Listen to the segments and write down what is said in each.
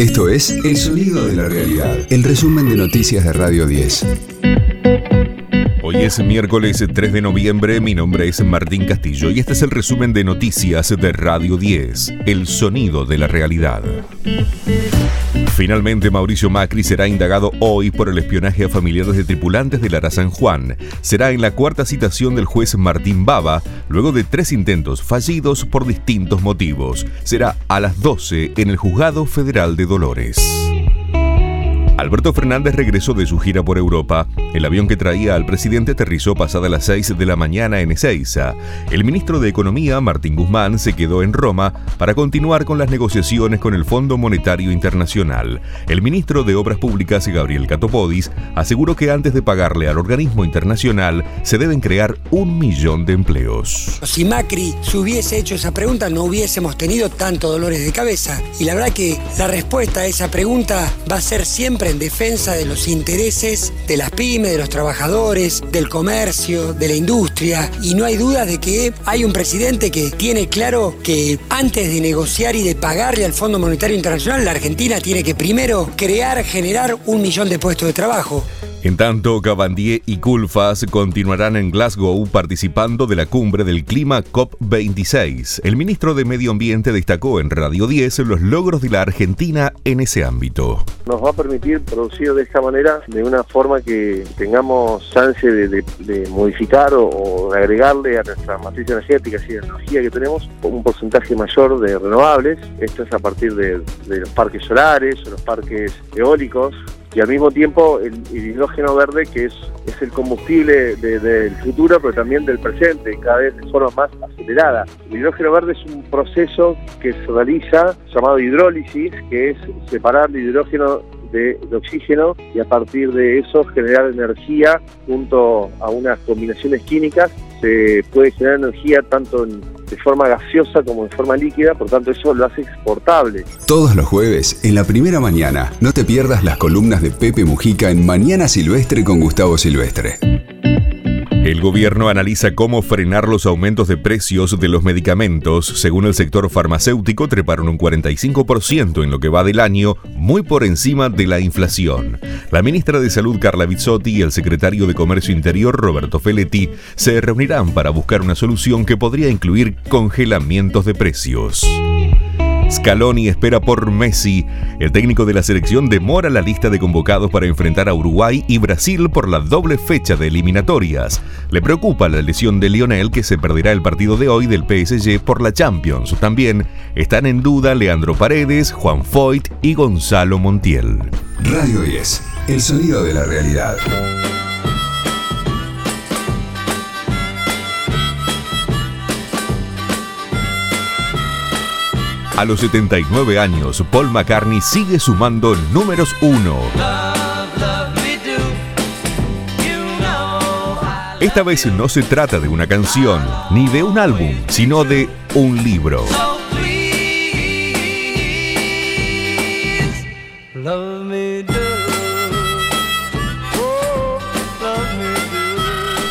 Esto es El Sonido de la Realidad, el resumen de noticias de Radio 10. Hoy es miércoles 3 de noviembre, mi nombre es Martín Castillo y este es el resumen de noticias de Radio 10, El Sonido de la Realidad. Finalmente, Mauricio Macri será indagado hoy por el espionaje a familiares de tripulantes del Ara San Juan. Será en la cuarta citación del juez Martín Baba, luego de tres intentos fallidos por distintos motivos. Será a las 12 en el Juzgado Federal de Dolores. Alberto Fernández regresó de su gira por Europa. El avión que traía al presidente aterrizó pasada las 6 de la mañana en Ezeiza. El ministro de Economía, Martín Guzmán, se quedó en Roma para continuar con las negociaciones con el Fondo Monetario Internacional. El ministro de Obras Públicas, Gabriel Catopodis, aseguró que antes de pagarle al organismo internacional se deben crear un millón de empleos. Si Macri se hubiese hecho esa pregunta, no hubiésemos tenido tanto dolores de cabeza. Y la verdad que la respuesta a esa pregunta va a ser siempre en defensa de los intereses de las pymes, de los trabajadores, del comercio, de la industria. Y no hay duda de que hay un presidente que tiene claro que antes de negociar y de pagarle al Fondo Monetario Internacional, la Argentina tiene que primero crear, generar un millón de puestos de trabajo. En tanto, Cabandier y Culfas continuarán en Glasgow participando de la cumbre del clima COP26. El ministro de Medio Ambiente destacó en Radio 10 los logros de la Argentina en ese ámbito. Nos va a permitir producir de esta manera de una forma que tengamos chance de, modificar o, agregarle a nuestra matriz energética y de energía que tenemos un porcentaje mayor de renovables. Esto es a partir de, de los parques solares los parques eólicos y al mismo tiempo el, hidrógeno verde que es, es el combustible del futuro pero también del presente, cada vez de forma más acelerada. El hidrógeno verde es un proceso que se realiza llamado hidrólisis, que es separar el hidrógeno de, oxígeno y a partir de eso generar energía junto a unas combinaciones químicas. Se puede generar energía tanto de forma gaseosa como de forma líquida, por tanto eso lo hace exportable. Todos los jueves, en la primera mañana, no te pierdas las columnas de Pepe Mujica en Mañana Silvestre con Gustavo Silvestre. El gobierno analiza cómo frenar los aumentos de precios de los medicamentos. Según el sector farmacéutico, treparon un 45% en lo que va del año, muy por encima de la inflación. La ministra de Salud Carla Bizzotti y el secretario de Comercio Interior Roberto Feletti se reunirán para buscar una solución que podría incluir congelamientos de precios. Scaloni espera por Messi. El técnico de la selección demora la lista de convocados para enfrentar a Uruguay y Brasil por la doble fecha de eliminatorias. Le preocupa la lesión de Lionel que se perderá el partido de hoy del PSG por la Champions. También están en duda Leandro Paredes, Juan Foyt y Gonzalo Montiel. Radio 10, el sonido de la realidad. A los 79 años, Paul McCartney sigue sumando números uno. Esta vez no se trata de una canción, ni de un álbum, sino de un libro.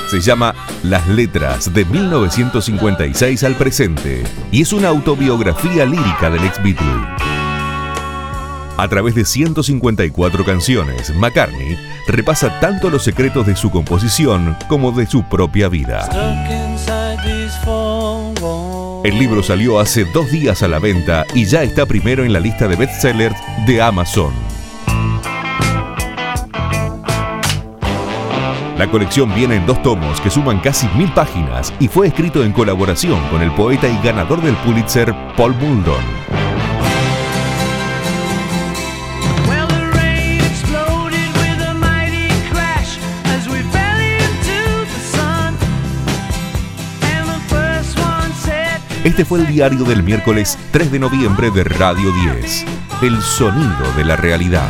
Se llama Las Letras de 1956 al presente y es una autobiografía lírica del ex Beatle. A través de 154 canciones, McCartney repasa tanto los secretos de su composición como de su propia vida. El libro salió hace dos días a la venta y ya está primero en la lista de bestsellers de Amazon. La colección viene en dos tomos que suman casi mil páginas y fue escrito en colaboración con el poeta y ganador del Pulitzer, Paul Muldoon. Este fue el diario del miércoles 3 de noviembre de Radio 10, El Sonido de la Realidad.